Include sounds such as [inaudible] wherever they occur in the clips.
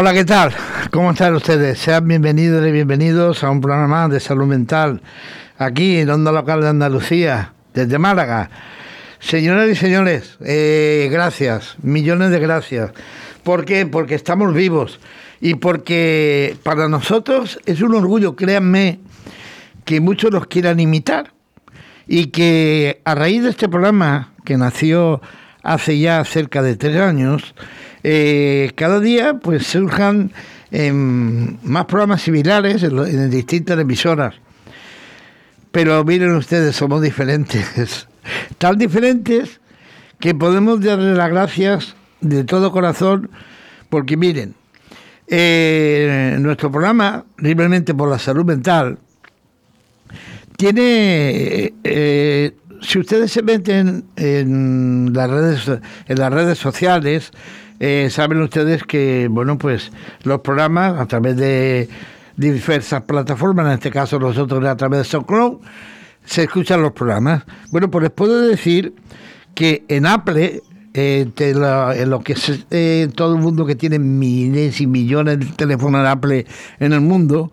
Hola, ¿qué tal? ¿Cómo están ustedes? Sean bienvenidos y bienvenidos a un programa de salud mental aquí en Onda Local de Andalucía, desde Málaga. Señoras y señores, eh, gracias, millones de gracias. ¿Por qué? Porque estamos vivos y porque para nosotros es un orgullo, créanme, que muchos nos quieran imitar y que a raíz de este programa que nació hace ya cerca de tres años, eh, cada día pues surjan em, más programas similares en, en distintas emisoras. Pero miren ustedes, somos diferentes, [laughs] tan diferentes que podemos darle las gracias de todo corazón, porque miren, eh, nuestro programa, Libremente por la Salud Mental, tiene, eh, si ustedes se meten en las redes, en las redes sociales, eh, saben ustedes que, bueno, pues los programas a través de diversas plataformas, en este caso nosotros a través de SoundCloud, se escuchan los programas. Bueno, pues les puedo decir que en Apple, eh, en lo que eh, todo el mundo que tiene miles y millones de teléfonos de Apple en el mundo,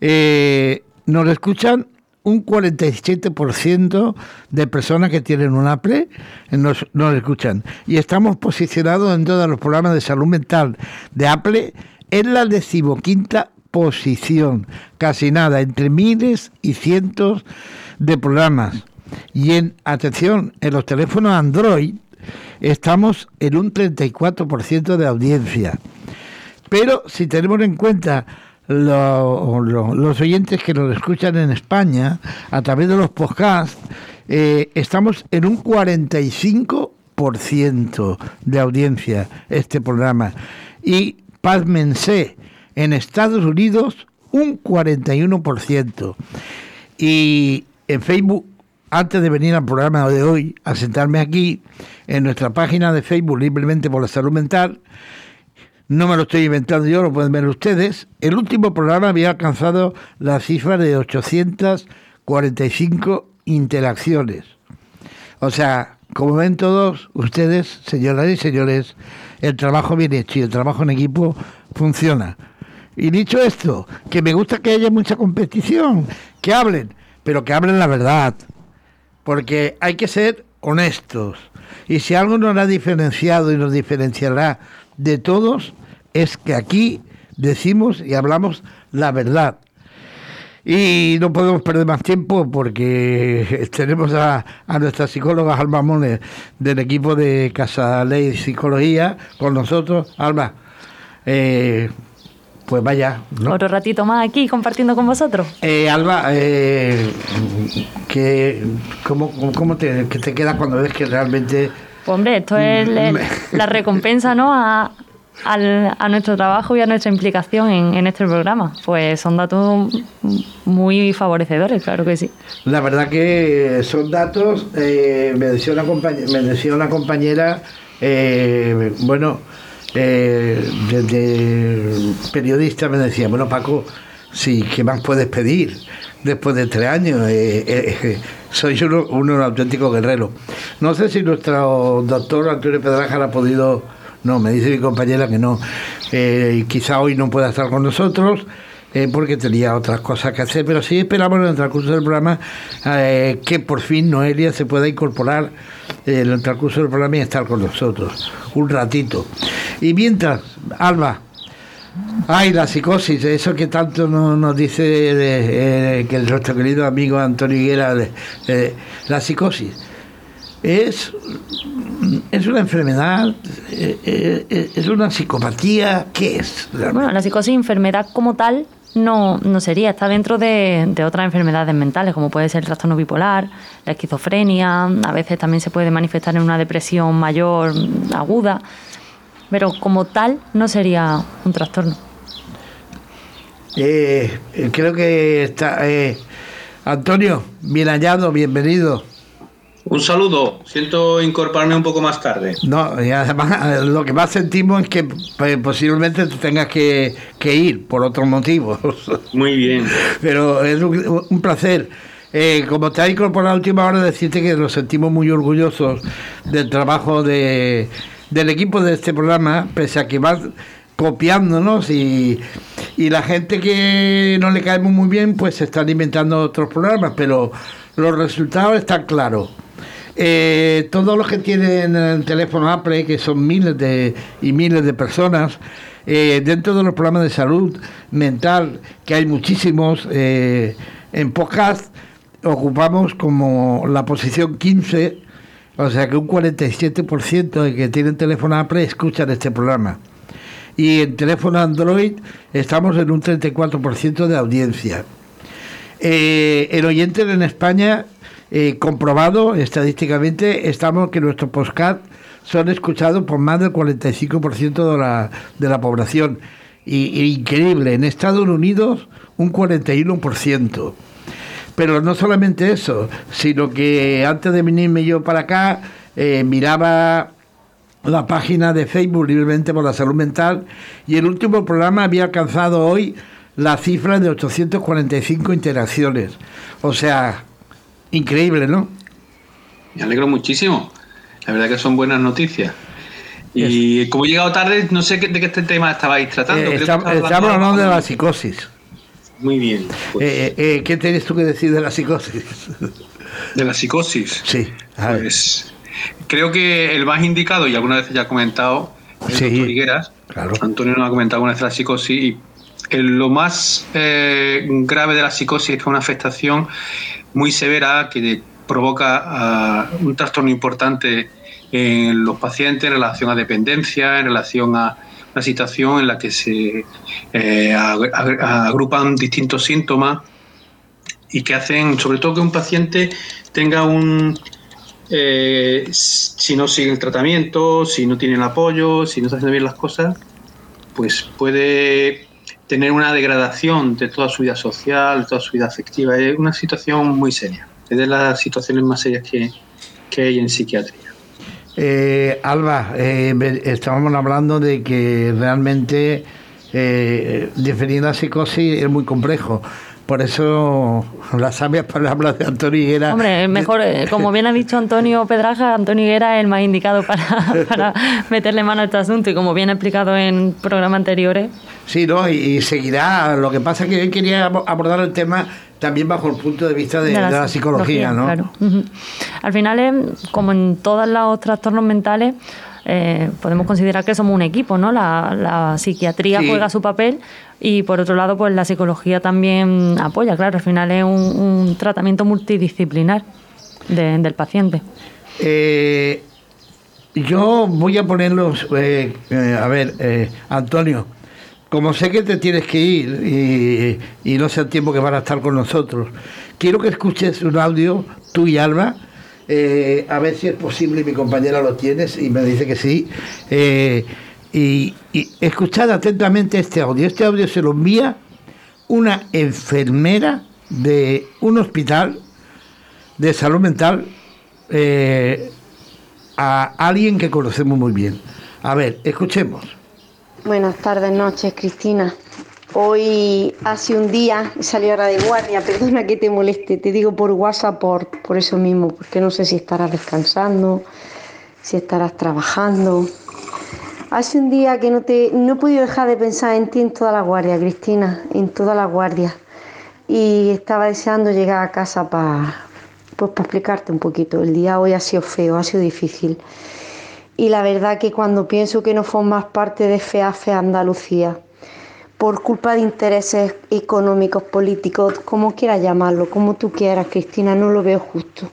eh, nos escuchan un 47% de personas que tienen un Apple nos, escuchan. Y estamos posicionados en todos los programas de salud mental de Apple en la decimoquinta posición. Casi nada, entre miles y cientos de programas. Y en, atención, en los teléfonos Android estamos en un 34% de audiencia. Pero si tenemos en cuenta los oyentes que nos escuchan en España a través de los podcasts, eh, estamos en un 45% de audiencia este programa. Y pásmense, en Estados Unidos un 41%. Y en Facebook, antes de venir al programa de hoy, a sentarme aquí, en nuestra página de Facebook, Libremente por la Salud Mental, no me lo estoy inventando yo, lo pueden ver ustedes. El último programa había alcanzado la cifra de 845 interacciones. O sea, como ven todos ustedes, señoras y señores, el trabajo bien hecho y el trabajo en equipo funciona. Y dicho esto, que me gusta que haya mucha competición, que hablen, pero que hablen la verdad. Porque hay que ser honestos. Y si algo nos ha diferenciado y nos diferenciará de todos, es que aquí decimos y hablamos la verdad. Y no podemos perder más tiempo porque [laughs] tenemos a, a nuestra psicóloga Alma Mones del equipo de Casa Ley Psicología con nosotros. Alma, eh, pues vaya. Otro ratito más aquí compartiendo con vosotros. Eh, Alba, eh, que, ¿cómo, cómo te, que te queda cuando ves que realmente... Pues hombre, esto es la recompensa ¿no? A, a, nuestro trabajo y a nuestra implicación en, este programa. Pues son datos muy favorecedores, claro que sí. La verdad que son datos, eh, me, decía una me decía una compañera, eh, bueno, eh, desde periodista me decía, bueno Paco, sí, ¿qué más puedes pedir después de tres años? Eh, eh, soy uno, un auténtico guerrero. No sé si nuestro doctor Antonio Pedraja ha podido, no, me dice mi compañera que no, quizá hoy no pueda estar con nosotros. porque tenía otras cosas que hacer, pero sí esperamos en el transcurso del programa que por fin Noelia se pueda incorporar en el transcurso del programa y estar con nosotros un ratito. Y mientras, Alba, ay, la psicosis, eso que tanto nos, dice eh, que nuestro querido amigo Antonio Higuera, la psicosis, es, es una enfermedad, eh, eh, es una psicopatía, ¿qué es? Bueno, la psicosis, enfermedad como tal, no, no sería, está dentro de, de, otras enfermedades mentales, como puede ser el trastorno bipolar, la esquizofrenia, a veces también se puede manifestar en una depresión mayor, aguda pero como tal no sería un trastorno. Eh, creo que está... Eh, Antonio, bien hallado, bienvenido. Un saludo, siento incorporarme un poco más tarde. No, y además lo que más sentimos es que pues, posiblemente tengas que, ir por otros motivos. [laughs] Muy bien. Pero es un, placer. Eh, como te ha incorporado a última hora, decirte que nos sentimos muy orgullosos del trabajo de, del equipo de este programa, pese a que va copiándonos y, y la gente que no le caemos muy bien pues se están inventando otros programas, pero los resultados están claros. Eh, todos los que tienen el teléfono Apple, que son miles de, y miles de personas, eh, dentro de los programas de salud mental, que hay muchísimos, eh, en podcast ocupamos como la posición 15, o sea que un 47% de que tienen teléfono Apple escuchan este programa. Y en teléfono Android estamos en un 34% de audiencia. Eh, el oyente en España, eh, comprobado estadísticamente, estamos que nuestros podcast son escuchados por más del 45% de la, de la población. Y, increíble, en Estados Unidos un 41%. Pero no solamente eso, sino que antes de venirme yo para acá, eh, miraba la página de Facebook libremente por la salud mental y el último programa había alcanzado hoy la cifra de 845 interacciones. O sea, increíble, ¿no? Me alegro muchísimo. La verdad que son buenas noticias. Y como he llegado tarde, no sé de qué este tema estabais tratando. Eh, estamos, hablando de la psicosis. Muy bien. Pues. Eh, eh, ¿Qué tienes tú que decir de la psicosis? [laughs] ¿De la psicosis? Sí. Pues creo que el más indicado, y alguna vez ya ha comentado, es sí, Higueras. Claro. Antonio nos ha comentado alguna vez la psicosis y lo más eh, grave de la psicosis es que es una afectación muy severa que provoca ah, un trastorno importante en los pacientes en relación a dependencia, en relación a una situación en la que se eh, agrupan distintos síntomas y que hacen, sobre todo, que un paciente tenga un, eh, si no sigue el tratamiento, si no tiene el apoyo, si no está haciendo bien las cosas, pues puede tener una degradación de toda su vida social, de toda su vida afectiva. Es una situación muy seria. Es de las situaciones más serias que, hay en psiquiatría. Eh, Alba, eh, estábamos hablando de que realmente eh, definir la psicosis es muy complejo. Por eso las sabias palabras de Antonio Higuera. Hombre, mejor, eh, como bien ha dicho Antonio Pedraja, Antonio Higuera es el más indicado para, [laughs] para meterle mano a este asunto y como bien ha explicado en programas anteriores. Sí, ¿no? Y, seguirá. Lo que pasa es que hoy quería abordar el tema también bajo el punto de vista de, la, psicología, ¿no? Claro. Al final, como en todos los trastornos mentales, eh, podemos considerar que somos un equipo, ¿no? La, psiquiatría juega su papel y por otro lado, pues la psicología también apoya, claro, al final es un, tratamiento multidisciplinar del paciente. Eh, yo voy a ponerlos, eh, a ver, Antonio, como sé que te tienes que ir y, no sé el tiempo que van a estar con nosotros, quiero que escuches un audio, tú y Alba, eh, a ver si es posible, mi compañera lo tienes y me dice que sí. Eh, y, escuchad atentamente este audio. Este audio se lo envía una enfermera de un hospital de salud mental eh, a alguien que conocemos muy bien. A ver, escuchemos. Buenas tardes, noches, Cristina. Hoy hace un día salí ahora de guardia, [laughs] perdona que te moleste, te digo por WhatsApp por, por eso mismo, porque no sé si estarás descansando, si estarás trabajando. Hace un día que no te no he podido dejar de pensar en ti en toda la guardia, Cristina, en toda la guardia. Y estaba deseando llegar a casa para pues, para explicarte un poquito. El día hoy ha sido feo, ha sido difícil. Y la verdad que cuando pienso que no formas parte de FEAFE Andalucía, por culpa de intereses económicos, políticos, como quieras llamarlo, como tú quieras, Cristina, no lo veo justo.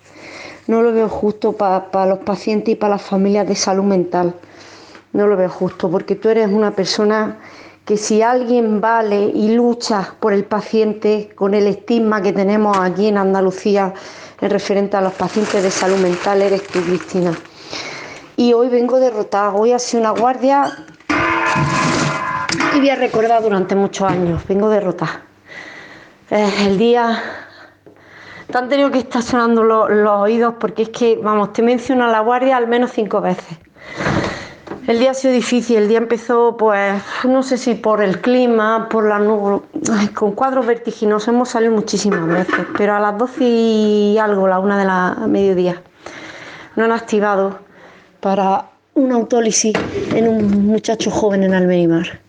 No lo veo justo para los pacientes y para las familias de salud mental. No lo veo justo porque tú eres una persona que si alguien vale y lucha por el paciente con el estigma que tenemos aquí en Andalucía en referente a los pacientes de salud mental, eres tú, Cristina. Y hoy vengo derrotada. Hoy ha sido una guardia y voy a recordar durante muchos años. Vengo derrotada. Eh, el día. Te han tenido que estar sonando los, oídos porque es que, vamos, te menciona la guardia al menos cinco veces. El día ha sido difícil, el día empezó, pues, no sé si por el clima, por la nube, con cuadros vertiginosos, hemos salido muchísimas veces, pero a las 12 y algo, la una de la mediodía, no han activado para una autólisis en un muchacho joven en Almerimar.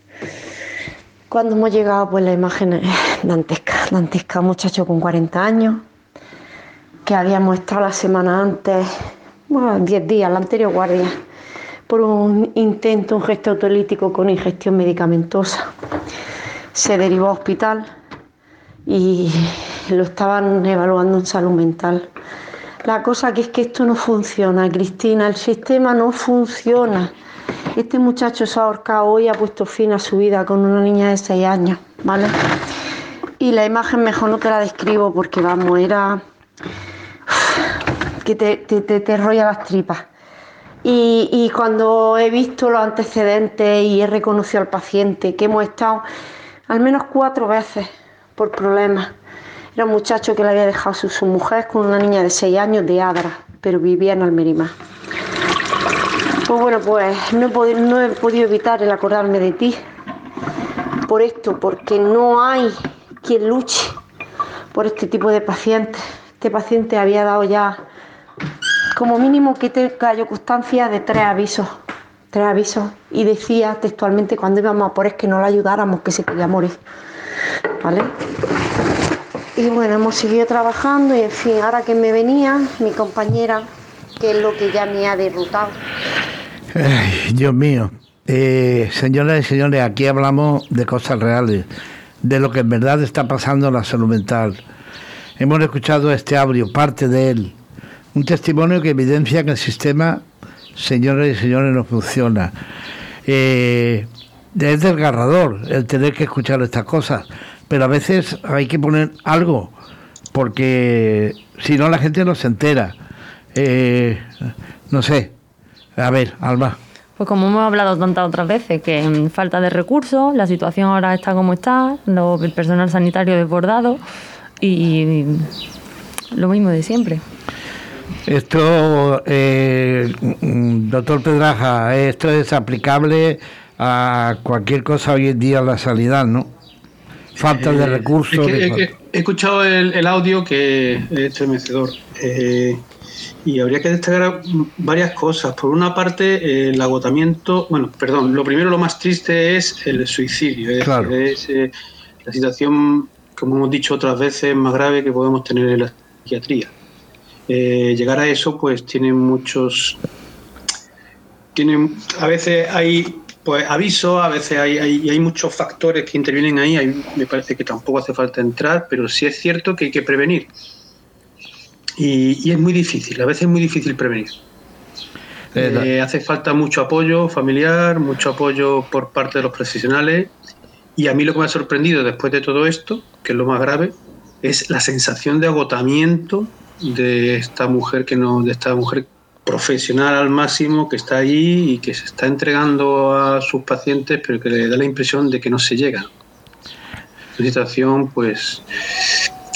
Cuando hemos llegado, pues la imagen es dantesca, dantesca, muchacho con 40 años, que habíamos estado la semana antes, bueno, 10 días, la anterior guardia, por un intento, un gesto autolítico con ingestión medicamentosa. Se derivó a hospital y lo estaban evaluando en salud mental. La cosa que es que esto no funciona, Cristina, el sistema no funciona. Este muchacho se ha ahorcado hoy, ha puesto fin a su vida con una niña de 6 años, ¿vale? Y la imagen mejor no te la describo porque, vamos, era que te, te, te, rolla las tripas. Y, y, cuando he visto los antecedentes y he reconocido al paciente, que hemos estado al menos cuatro veces por problemas. Era un muchacho que le había dejado su, su mujer con una niña de 6 años de Adra, pero vivía en Almerimá. Pues bueno, pues no he, podido, no he podido evitar el acordarme de ti por esto, porque no hay quien luche por este tipo de pacientes. Este paciente había dado ya como mínimo que te cayó constancia de tres avisos, tres avisos, y decía textualmente cuando íbamos a por es que no le ayudáramos, que se quería morir. ¿Vale? Y bueno, hemos seguido trabajando y en fin, ahora que me venía mi compañera, que es lo que ya me ha derrotado, Dios mío. Eh, señoras y señores, aquí hablamos de cosas reales, de lo que en verdad está pasando en la salud mental. Hemos escuchado este audio, parte de él, un testimonio que evidencia que el sistema, señoras y señores, no funciona. Eh, es desgarrador el tener que escuchar estas cosas, pero a veces hay que poner algo, porque si no la gente no se entera. Eh, no sé, a ver, Alba. Pues como hemos hablado tantas otras veces, que falta de recursos, la situación ahora está como está, el personal sanitario desbordado y lo mismo de siempre. Esto, eh, doctor Pedraja, esto es aplicable a cualquier cosa hoy en día en la sanidad, ¿no? Falta de eh, recursos. he escuchado el, audio que es estremecedor. Eh, y habría que destacar varias cosas. Por una parte, el agotamiento, bueno, perdón, lo primero, lo más triste es el suicidio. Es, eh, la situación, como hemos dicho otras veces, más grave que podemos tener en la psiquiatría. Eh, llegar a eso, pues tiene muchos. Tienen, a veces hay pues aviso, a veces hay, hay, hay, muchos factores que intervienen ahí, me parece que tampoco hace falta entrar, pero sí es cierto que hay que prevenir. Y, es muy difícil, a veces es muy difícil prevenir. Eh, eh, hace falta mucho apoyo familiar, mucho apoyo por parte de los profesionales. Y a mí lo que me ha sorprendido después de todo esto, que es lo más grave, es la sensación de agotamiento de esta mujer que no, de esta mujer profesional al máximo que está allí y que se está entregando a sus pacientes, pero que le da la impresión de que no se llega. Una situación, pues,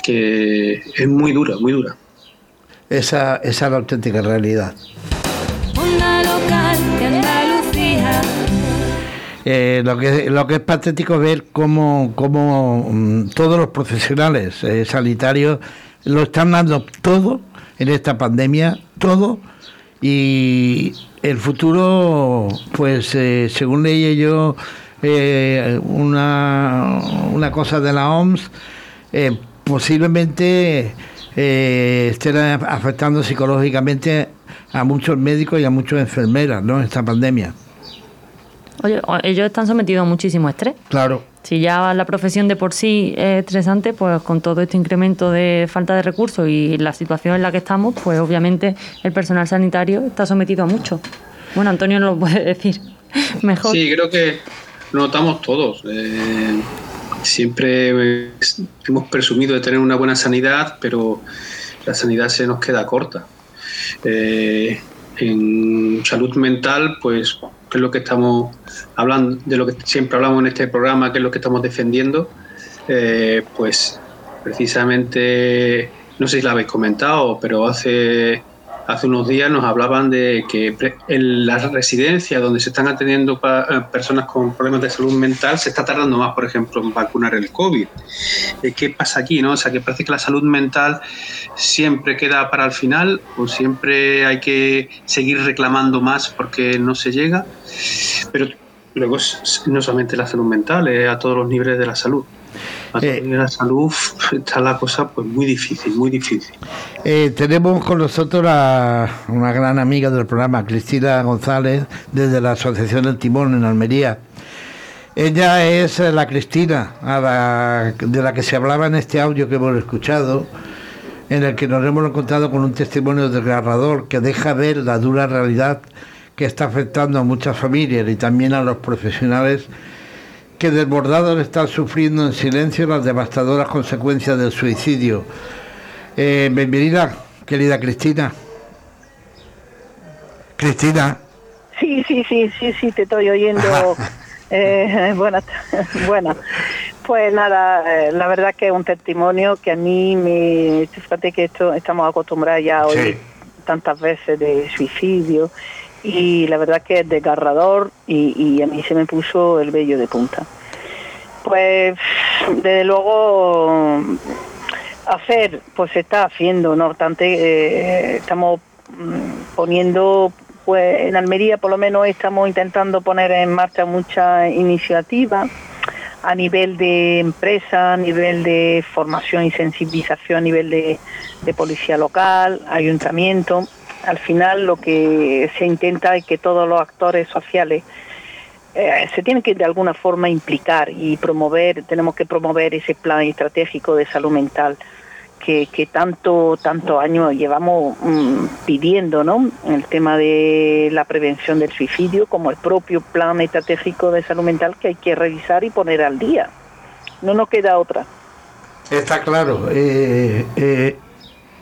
que es muy dura, muy dura. Esa, esa es la auténtica realidad. Eh, lo, que, lo que es patético es ver cómo, cómo mm, todos los profesionales eh, sanitarios lo están dando todo en esta pandemia, todo, y el futuro, pues eh, según leí yo una, una cosa de la OMS, posiblemente eh, estén afectando psicológicamente a muchos médicos y a muchas enfermeras, ¿no? Esta pandemia. Oye, ellos están sometidos a muchísimo estrés. Claro. Si ya la profesión de por sí es estresante, pues con todo este incremento de falta de recursos y la situación en la que estamos, pues obviamente el personal sanitario está sometido a mucho. Bueno, Antonio nos lo puede [laughs] decir mejor. Sí, creo que lo notamos todos. Eh, siempre hemos presumido de tener una buena sanidad, pero la sanidad se nos queda corta. Eh, en salud mental, pues, es lo que estamos hablando, de lo que siempre hablamos en este programa, que es lo que estamos defendiendo, eh, pues precisamente, no sé si lo habéis comentado, pero hace hace unos días nos hablaban de que en las residencias donde se están atendiendo eh, personas con problemas de salud mental se está tardando más, por ejemplo, en vacunar el COVID. Eh, ¿Qué pasa aquí? No? O sea, que parece que la salud mental siempre queda para el final o siempre hay que seguir reclamando más porque no se llega. Pero luego no solamente la salud mental, es a todos los niveles de la salud. A de la salud está la cosa pues muy difícil, muy difícil. tenemos con nosotros a una gran amiga del programa, Cristina González, desde la Asociación del Timón en Almería. Ella es la Cristina de la que se hablaba en este audio que hemos escuchado, en el que nos hemos encontrado con un testimonio desgarrador que deja ver la dura realidad que está afectando a muchas familias y también a los profesionales que desbordados están sufriendo en silencio las devastadoras consecuencias del suicidio. Eh, bienvenida, querida Cristina. Cristina. Sí, sí, sí, sí, sí, te estoy oyendo. [laughs] Eh, buenas, bueno, pues nada, eh, la verdad que es un testimonio que a mí me, fíjate que esto estamos acostumbrados ya a oír tantas veces de suicidio y la verdad que es desgarrador y, a mí se me puso el vello de punta. Pues desde luego hacer, pues se está haciendo, no obstante, eh, estamos mm, poniendo pues en Almería por lo menos estamos intentando poner en marcha muchas iniciativas a nivel de empresa, a nivel de formación y sensibilización, a nivel de, policía local, ayuntamiento. Al final lo que se intenta es que todos los actores sociales eh, se tienen que de alguna forma implicar y promover, tenemos que promover ese plan estratégico de salud mental que, tanto, tanto años llevamos mm, pidiendo, ¿no? El tema de la prevención del suicidio, como el propio plan estratégico de salud mental que hay que revisar y poner al día. No nos queda otra. Está claro. Eh, eh,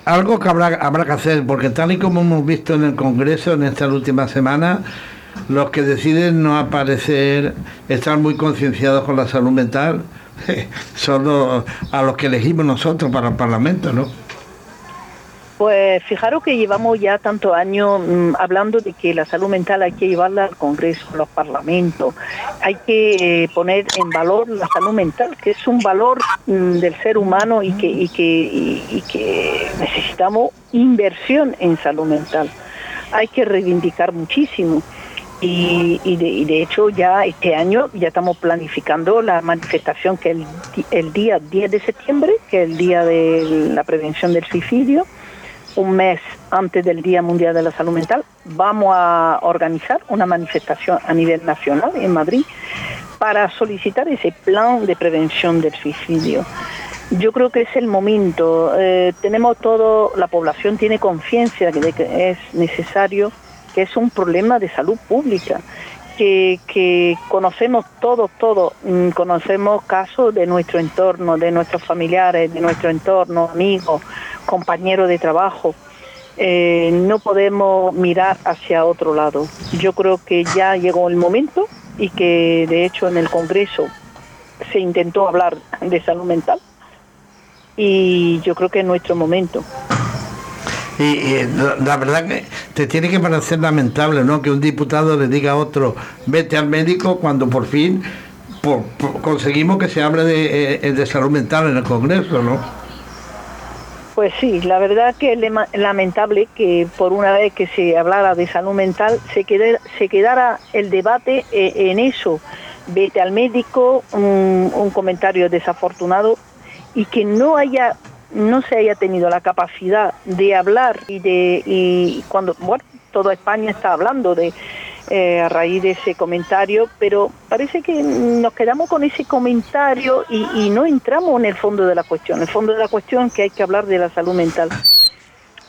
algo que habrá, habrá que hacer, porque tal y como hemos visto en el Congreso en estas últimas semanas, los que deciden no aparecer, están muy concienciados con la salud mental [laughs] son a los que elegimos nosotros para el Parlamento, ¿no? Pues fijaros que llevamos ya tantos años mm, hablando de que la salud mental hay que llevarla al Congreso, a los parlamentos, hay que eh, poner en valor la salud mental, que es un valor mm, del ser humano y que, necesitamos inversión en salud mental. Hay que reivindicar muchísimo. Y, de, hecho ya este año ya estamos planificando la manifestación que el, el día 10 de septiembre, que es el día de la prevención del suicidio, un mes antes del Día Mundial de la Salud Mental, vamos a organizar una manifestación a nivel nacional en Madrid para solicitar ese plan de prevención del suicidio. Yo creo que es el momento. Eh, tenemos todo, la población tiene conciencia de que es necesario que es un problema de salud pública, que, conocemos todos, todos, mm, conocemos casos de nuestro entorno, de nuestros familiares, de nuestro entorno, amigos, compañeros de trabajo. Eh, no podemos mirar hacia otro lado. Yo creo que ya llegó el momento y que de hecho en el Congreso se intentó hablar de salud mental y yo creo que es nuestro momento. Y, la, verdad que te tiene que parecer lamentable, ¿no? Que un diputado le diga a otro, vete al médico cuando por fin conseguimos que se hable de, eh, de, salud mental en el Congreso, ¿no? Pues sí, la verdad que es lamentable que por una vez que se hablara de salud mental se, se quedara el debate eh, en eso. Vete al médico, un comentario desafortunado y que no haya no se haya tenido la capacidad de hablar y de y cuando bueno toda España está hablando de eh, a raíz de ese comentario, pero parece que nos quedamos con ese comentario y, no entramos en el fondo de la cuestión. El fondo de la cuestión es que hay que hablar de la salud mental.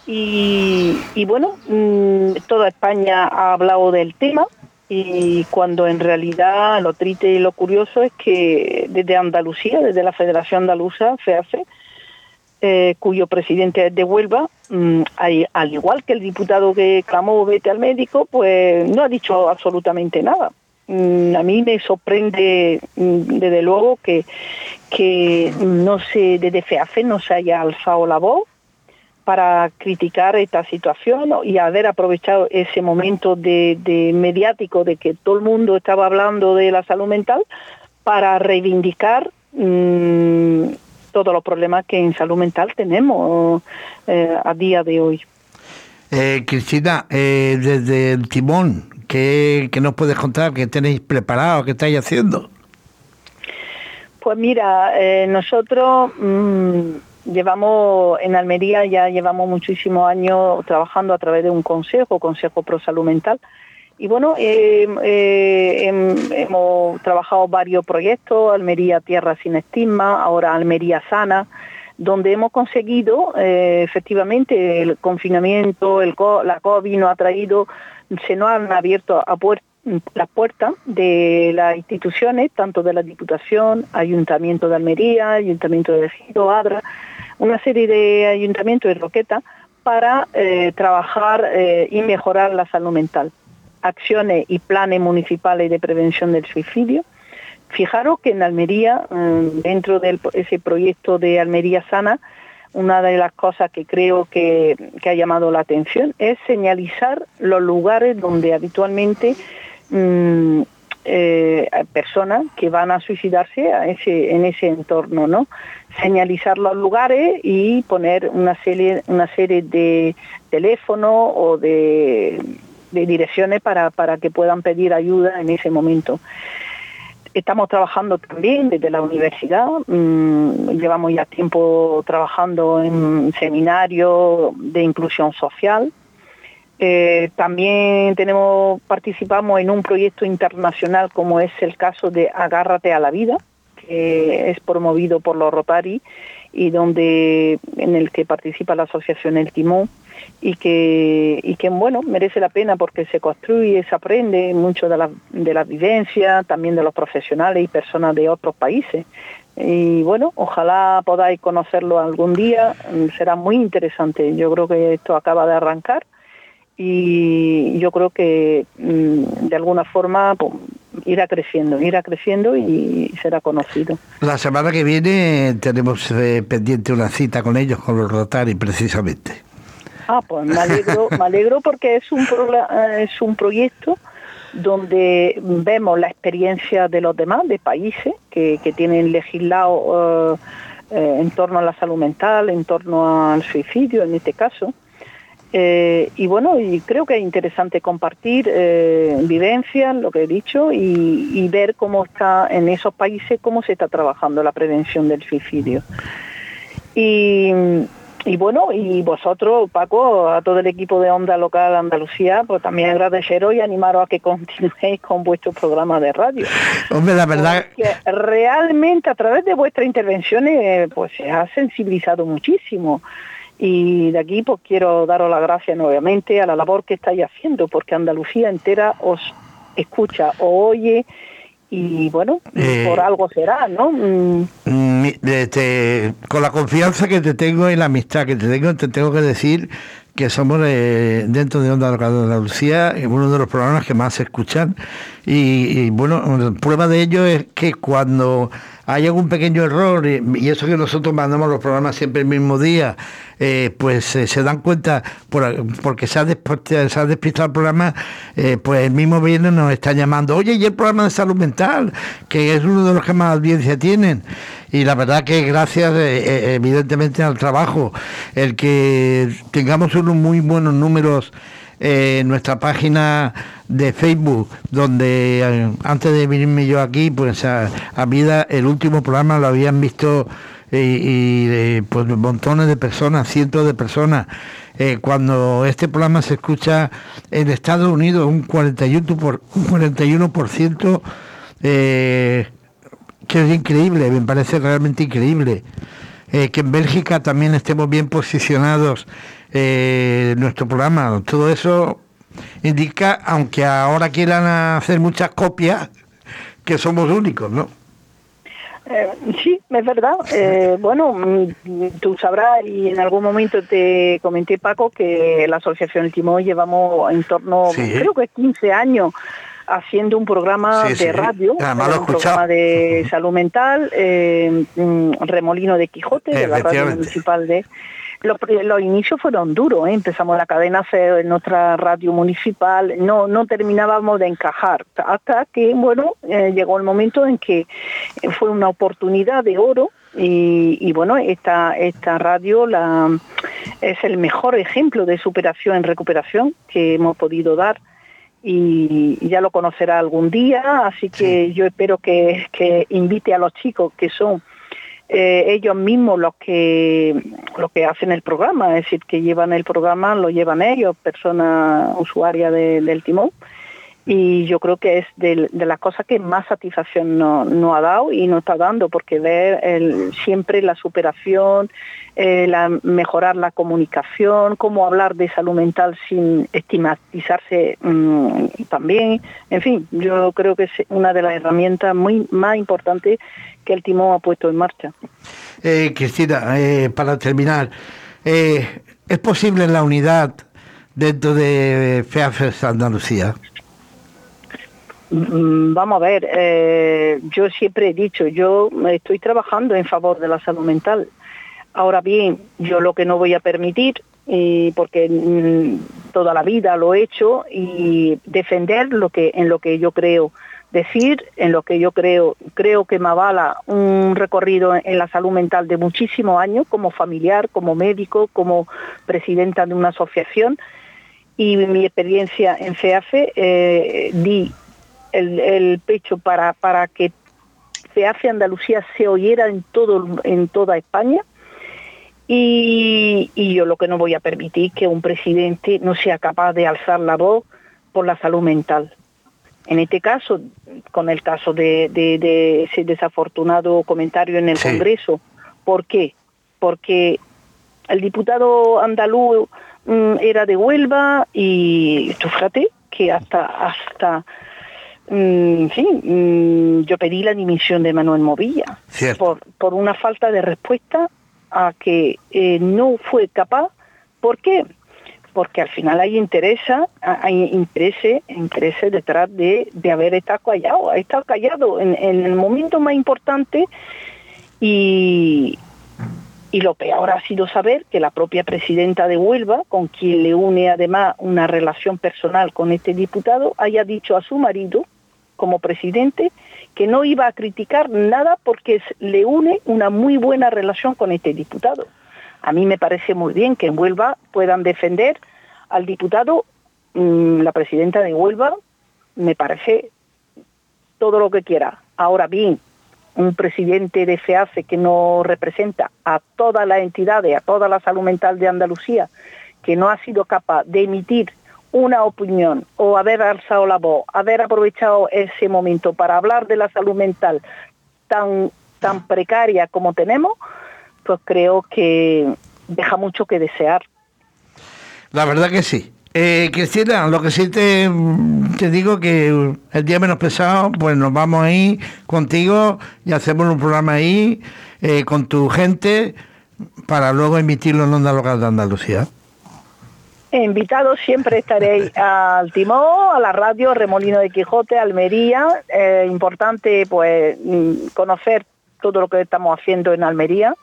Y, bueno, mm, toda España ha hablado del tema y cuando en realidad lo triste y lo curioso es que desde Andalucía, desde la Federación Andaluza, FEAFE, eh, cuyo presidente es de Huelva, mm, al igual que el diputado que clamó vete al médico, pues no ha dicho absolutamente nada. Mm, a mí me sorprende mm, desde luego que, que no se, desde FEAFE no se haya alzado la voz para criticar esta situación y haber aprovechado ese momento de, mediático de que todo el mundo estaba hablando de la salud mental para reivindicar todos los problemas que en salud mental tenemos eh, a día de hoy. Eh, Cristina, eh, desde el timón ¿Qué, nos puedes contar? ¿Qué tenéis preparado? ¿Qué estáis haciendo? Pues mira, nosotros mm, llevamos en Almería, ya llevamos muchísimos años trabajando a través de un consejo, Consejo Pro Salud Mental. Y bueno, eh, eh, hemos trabajado varios proyectos, Almería Tierra sin Estigma, ahora Almería Sana, donde hemos conseguido, efectivamente, el confinamiento, la COVID nos ha traído, se nos han abierto las puertas de las instituciones, tanto de la Diputación, Ayuntamiento de Almería, Ayuntamiento de Ejido, Adra, una serie de ayuntamientos de Roqueta para eh, trabajar eh, y mejorar la salud mental. Acciones y planes municipales de prevención del suicidio. Fijaros que en Almería, mm, dentro de ese proyecto de Almería Sana, una de las cosas que creo que, ha llamado la atención es señalizar los lugares donde habitualmente Mm, eh, personas que van a suicidarse en ese entorno, ¿no? Señalizar los lugares y poner una serie, una serie de teléfonos o de, direcciones para, que puedan pedir ayuda en ese momento. Estamos trabajando también desde la universidad, mm, llevamos ya tiempo trabajando en seminarios de inclusión social, eh, también tenemos, participamos en un proyecto internacional como es el caso de Agárrate a la Vida, que es promovido por los Rotary y donde en el que participa la asociación El Timón y que, y que bueno, merece la pena porque se construye, se aprende mucho de la, de la vivencia, también de los profesionales y personas de otros países. Y bueno, ojalá podáis conocerlo algún día, será muy interesante. Yo creo que esto acaba de arrancar y yo creo que mm, de alguna forma pues, irá creciendo, irá creciendo y será conocido. La semana que viene tenemos eh, pendiente una cita con ellos, con los Rotary precisamente. Ah, pues me alegro, [laughs] me alegro porque es un, eh, es un proyecto donde vemos la experiencia de los demás, de países que, que tienen legislado eh, en torno a la salud mental, en torno al suicidio en este caso, eh, y bueno, y creo que es interesante compartir eh, vivencias, lo que he dicho, y, ver cómo está en esos países, cómo se está trabajando la prevención del suicidio. Y, bueno, y vosotros, Paco, a todo el equipo de Onda Local Andalucía, pues también agradeceros y animaros a que continuéis con vuestro programa de radio. Hombre, la verdad... realmente a través de vuestras intervenciones, pues se ha sensibilizado muchísimo. Y de aquí pues quiero daros las gracias nuevamente a la labor que estáis haciendo, porque Andalucía entera os escucha o oye y bueno, eh, por algo será, ¿no? Mm. Este, con la confianza que te tengo y la amistad que te tengo, te tengo que decir que somos eh, dentro de Onda Local de Andalucía uno de los programas que más se escuchan y, bueno, prueba de ello es que cuando hay algún pequeño error y, eso que nosotros mandamos los programas siempre el mismo día, eh, pues eh, se dan cuenta porque se ha, despistado el programa, pues el mismo viernes nos están llamando, oye, y el programa de salud mental, que es uno de los que más audiencia tienen. Y la verdad que gracias evidentemente al trabajo, el que tengamos unos muy buenos números en nuestra página de Facebook, donde eh, antes de venirme yo aquí, pues a, vida el último programa lo habían visto eh, y, eh, pues montones de personas, cientos de personas. cuando este programa se escucha en Estados Unidos, un 41%, por, un 41% que es increíble, me parece realmente increíble. que en Bélgica también estemos bien posicionados eh, nuestro programa. Todo eso indica, aunque ahora quieran hacer muchas copias, que somos únicos, ¿no? Eh, sí, es verdad. Eh, bueno, mm, tú sabrás, y en algún momento te comenté, Paco, que la Asociación El Timón llevamos en torno, creo que 15 años haciendo un programa de radio, un programa de salud mental, eh, mm, Remolino de Quijote, de la radio municipal de los, inicios fueron duros, ¿eh? empezamos la cadena en nuestra radio municipal, no, no terminábamos de encajar, hasta que, bueno, eh, llegó el momento en que fue una oportunidad de oro y, bueno, esta, esta radio la, es el mejor ejemplo de superación en recuperación que hemos podido dar y ya lo conocerá algún día, así que yo espero que, que, invite a los chicos que son eh, ellos mismos los que los que hacen el programa, es decir, que llevan el programa, lo llevan ellos, personas usuarias del timón, y yo creo que es de, las cosas que más satisfacción nos no ha dado y nos está dando, porque ver siempre la superación, eh, la, mejorar la comunicación, cómo hablar de salud mental sin estigmatizarse mm, también, en fin, yo creo que es una de las herramientas muy más importantes que el timón ha puesto en marcha. Eh, Cristina, eh, para terminar, ¿es posible la unidad dentro de FEAFES Andalucía? Mm, vamos a ver, eh, yo siempre he dicho, yo estoy trabajando en favor de la salud mental. Ahora bien, yo lo que no voy a permitir, porque mm, toda la vida lo he hecho, y defender lo que en lo que yo creo, decir en lo que yo creo, creo que me avala un recorrido en la salud mental de muchísimos años, como familiar, como médico, como presidenta de una asociación, y mi experiencia en FEAFE, eh, di el, pecho para, para que se hace Andalucía se oyera en, todo, en toda España. Y, yo lo que no voy a permitir que un presidente no sea capaz de alzar la voz por la salud mental. En este caso, con el caso de, ese desafortunado comentario en el Congreso, ¿por qué? Porque el diputado andaluz mm, era de Huelva y fíjate que hasta hasta Mm, sí, mm, yo pedí la dimisión de Manuel Movilla por, por una falta de respuesta a que eh, no fue capaz. ¿Por qué? Porque al final hay interesa, hay intereses, detrás de, de haber estado callado, ha estado callado en, en el momento más importante y, y lo peor ha sido saber que la propia presidenta de Huelva, con quien le une además una relación personal con este diputado, haya dicho a su marido como presidente que no iba a criticar nada porque le une una muy buena relación con este diputado. A mí me parece muy bien que en Huelva puedan defender al diputado, mm, la presidenta de Huelva, me parece todo lo que quiera. Ahora bien, un presidente de FEACE que no representa a todas las entidades, a toda la salud mental de Andalucía, que no ha sido capaz de emitir una opinión o haber alzado la voz, haber aprovechado ese momento para hablar de la salud mental tan, tan precaria como tenemos, pues creo que deja mucho que desear. La verdad que sí. Eh, Cristina, lo que sí te, digo que el día menos pesado, pues nos vamos ahí contigo y hacemos un programa ahí eh, con tu gente para luego emitirlo en Onda Local de Andalucía. Invitados siempre estaréis al Timón, a la radio Remolino de Quijote, Almería. Eh, importante pues mm, conocer todo lo que estamos haciendo en Almería,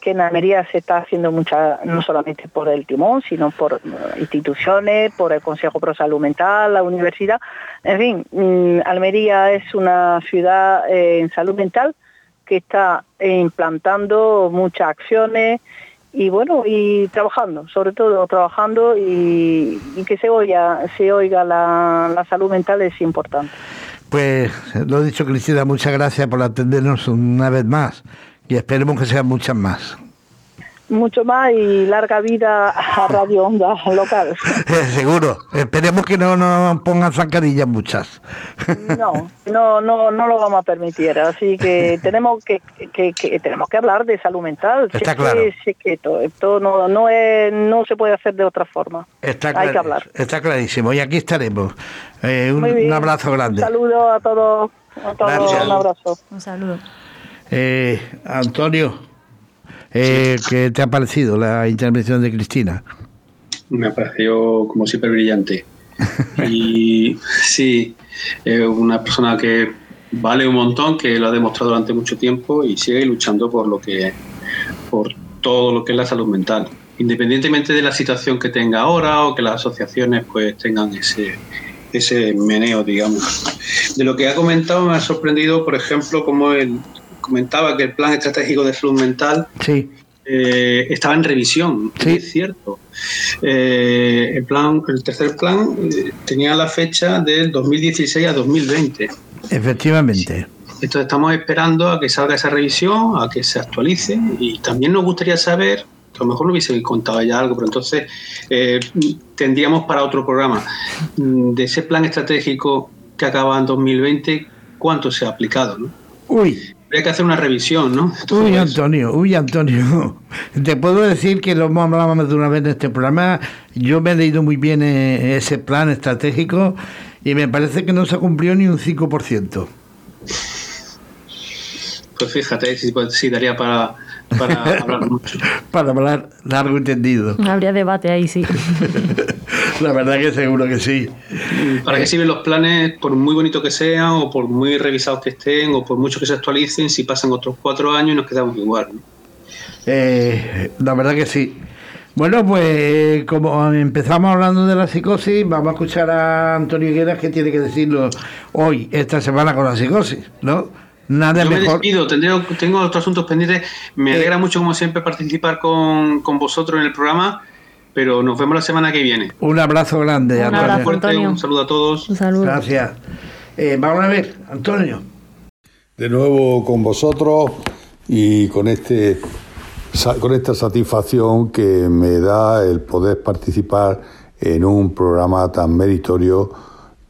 que en Almería se está haciendo mucha, no solamente por el Timón, sino por mm, instituciones, por el Consejo Pro Salud Mental, la universidad. En fin, mm, Almería es una ciudad eh, en salud mental que está implantando muchas acciones y bueno, y trabajando, sobre todo trabajando y, que se oiga, se oiga la, la, salud mental es importante. Pues lo he dicho Cristina, muchas gracias por atendernos una vez más y esperemos que sean muchas más mucho más y larga vida a Radio Onda local. [laughs] Seguro. Esperemos que no nos pongan zancadillas muchas. No, no, no, no lo vamos a permitir. Así que [laughs] tenemos que, que, tenemos que hablar de salud mental. Está claro. esto, no, no, es, no se puede hacer de otra forma. Está Hay que hablar. Está clarísimo. Y aquí estaremos. Eh, un, abrazo grande. Un saludo a todos. A todos un abrazo. Un saludo. Eh, Antonio. Eh, ¿Qué te ha parecido la intervención de Cristina? Me ha parecido como siempre brillante. [laughs] y sí, es una persona que vale un montón, que lo ha demostrado durante mucho tiempo y sigue luchando por lo que, por todo lo que es la salud mental, independientemente de la situación que tenga ahora o que las asociaciones pues tengan ese, ese meneo, digamos. De lo que ha comentado me ha sorprendido, por ejemplo, como el, comentaba que el plan estratégico de salud mental sí. eh, estaba en revisión, es cierto. Eh, el plan, el tercer plan eh, tenía la fecha del 2016 a 2020. Efectivamente. Entonces estamos esperando a que salga esa revisión, a que se actualice y también nos gustaría saber, a lo mejor no hubiese contado ya algo, pero entonces tendríamos para otro programa, mm, de ese plan estratégico que acaba en 2020, ¿cuánto se ha aplicado? ¿no? Uy, Habría que hacer una revisión, ¿no? uy, Antonio, uy, Antonio. [laughs] Te puedo decir que lo hemos hablado más de una vez en este programa. Yo me he leído muy bien eh, ese plan estratégico y me parece que no se ha cumplido ni un 5%. Pues fíjate, si, si daría para, para hablar [laughs] mucho. para hablar largo y tendido. Habría debate ahí, sí. [laughs] La verdad que seguro que sí. [laughs] ¿Para qué sirven los planes, por muy bonito que sean, o por muy revisados que estén, o por mucho que se actualicen, si pasan otros cuatro años y nos quedamos igual? Eh, la verdad que sí. Bueno, pues como empezamos hablando de la psicosis, vamos a escuchar a Antonio Higueras que tiene que decirlo hoy, esta semana con la psicosis, ¿no? Nada Yo me despido, tengo otros asuntos pendientes. Me alegra mucho, como siempre, participar con, con, vosotros en el programa, pero nos vemos la semana que viene. Un abrazo grande. Un abrazo, Antonio. Un saludo a todos. Un saludo. Gracias. Eh, vamos a ver, Antonio. De nuevo con vosotros y con este con esta satisfacción que me da el poder participar en un programa tan meritorio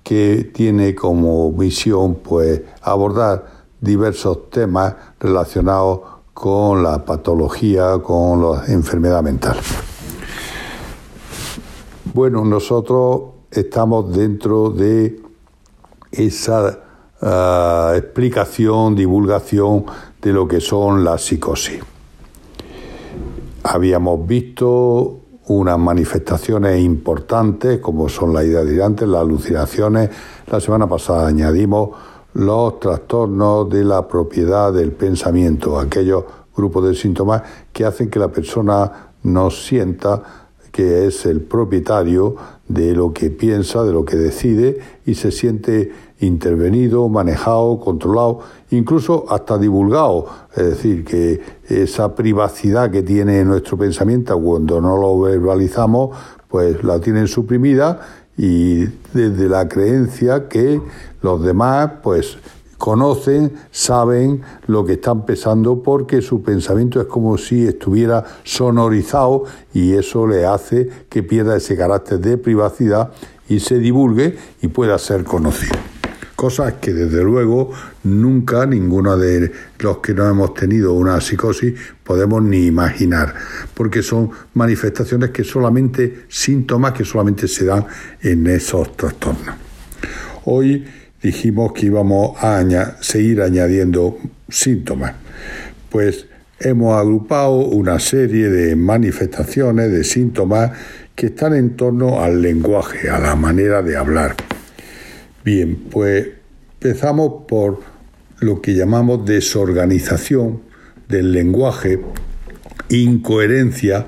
que tiene como misión pues abordar diversos temas relacionados con la patología, con la enfermedad mental. Bueno, nosotros estamos dentro de esa ah, explicación, divulgación de lo que son las psicosis. Habíamos visto unas manifestaciones importantes como son la idea de antes, las alucinaciones. La semana pasada añadimos los trastornos de la propiedad del pensamiento, aquellos grupos de síntomas que hacen que la persona no sienta que es el propietario de lo que piensa, de lo que decide y se siente intervenido, manejado, controlado, incluso hasta divulgado. Es decir, que esa privacidad que tiene nuestro pensamiento cuando no lo verbalizamos, pues la tienen suprimida y desde la creencia que los demás pues conocen, saben lo que están pensando porque su pensamiento es como si estuviera sonorizado y eso le hace que pierda ese carácter de privacidad y se divulgue y pueda ser conocido. Cosas que desde luego nunca ninguno de los que no hemos tenido una psicosis podemos ni imaginar, porque son manifestaciones que solamente, síntomas que solamente se dan en esos trastornos. Hoy dijimos que íbamos a seguir añadiendo síntomas. Pues hemos agrupado una serie de manifestaciones, de síntomas que están en torno al lenguaje, a la manera de hablar. Bien, pues empezamos por lo que llamamos desorganización del lenguaje, incoherencia,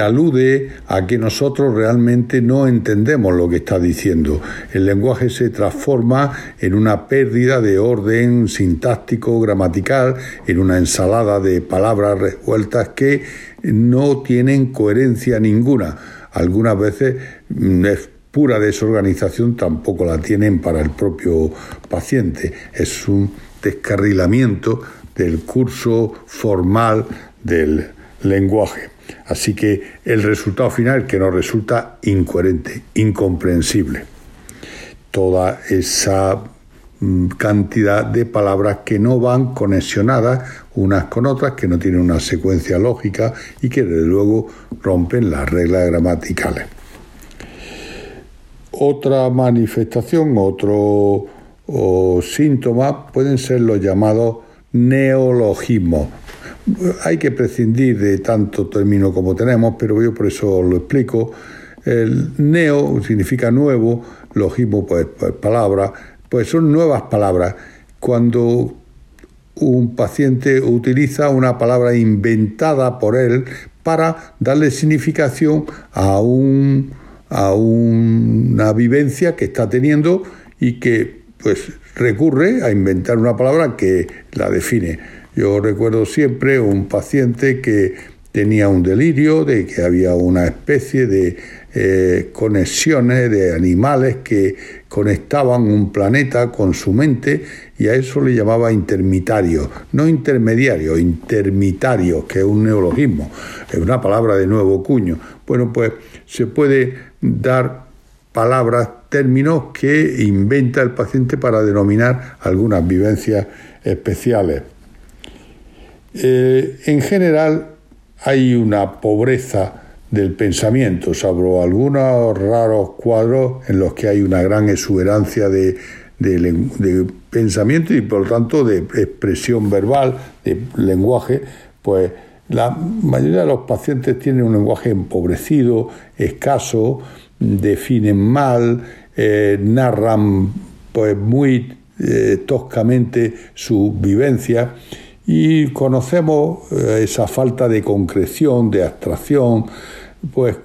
alude a que nosotros realmente no entendemos lo que está diciendo. El lenguaje se transforma en una pérdida de orden sintáctico, gramatical, en una ensalada de palabras revueltas que no tienen coherencia ninguna. Algunas veces mm, es pura desorganización, tampoco la tienen para el propio paciente. Es un descarrilamiento del curso formal del lenguaje. Así que el resultado final que nos resulta incoherente, incomprensible. Toda esa mm, cantidad de palabras que no van conexionadas unas con otras, que no tienen una secuencia lógica y que desde luego rompen las reglas gramaticales. Otra manifestación, otro síntoma pueden ser los llamados neologismos hay que prescindir de tanto término como tenemos, pero yo por eso lo explico. El neo significa nuevo, logismo, pues, pues palabra, pues son nuevas palabras. Cuando un paciente utiliza una palabra inventada por él para darle significación a, un, a una vivencia que está teniendo y que pues recurre a inventar una palabra que la define Yo recuerdo siempre un paciente que tenía un delirio de que había una especie de eh, conexiones de animales que conectaban un planeta con su mente y a eso le llamaba intermitario, no intermediario, intermitario, que es un neologismo, es una palabra de nuevo cuño. Bueno, pues se puede dar palabras, términos que inventa el paciente para denominar algunas vivencias especiales. Eh, en general hay una pobreza del pensamiento, salvo algunos raros cuadros en los que hay una gran exuberancia de, pensamiento y por lo tanto de expresión verbal, de lenguaje, pues la mayoría de los pacientes tienen un lenguaje empobrecido, escaso, definen mal, eh, narran pues muy eh, toscamente su vivencia y conocemos eh, esa falta de concreción, de abstracción, pues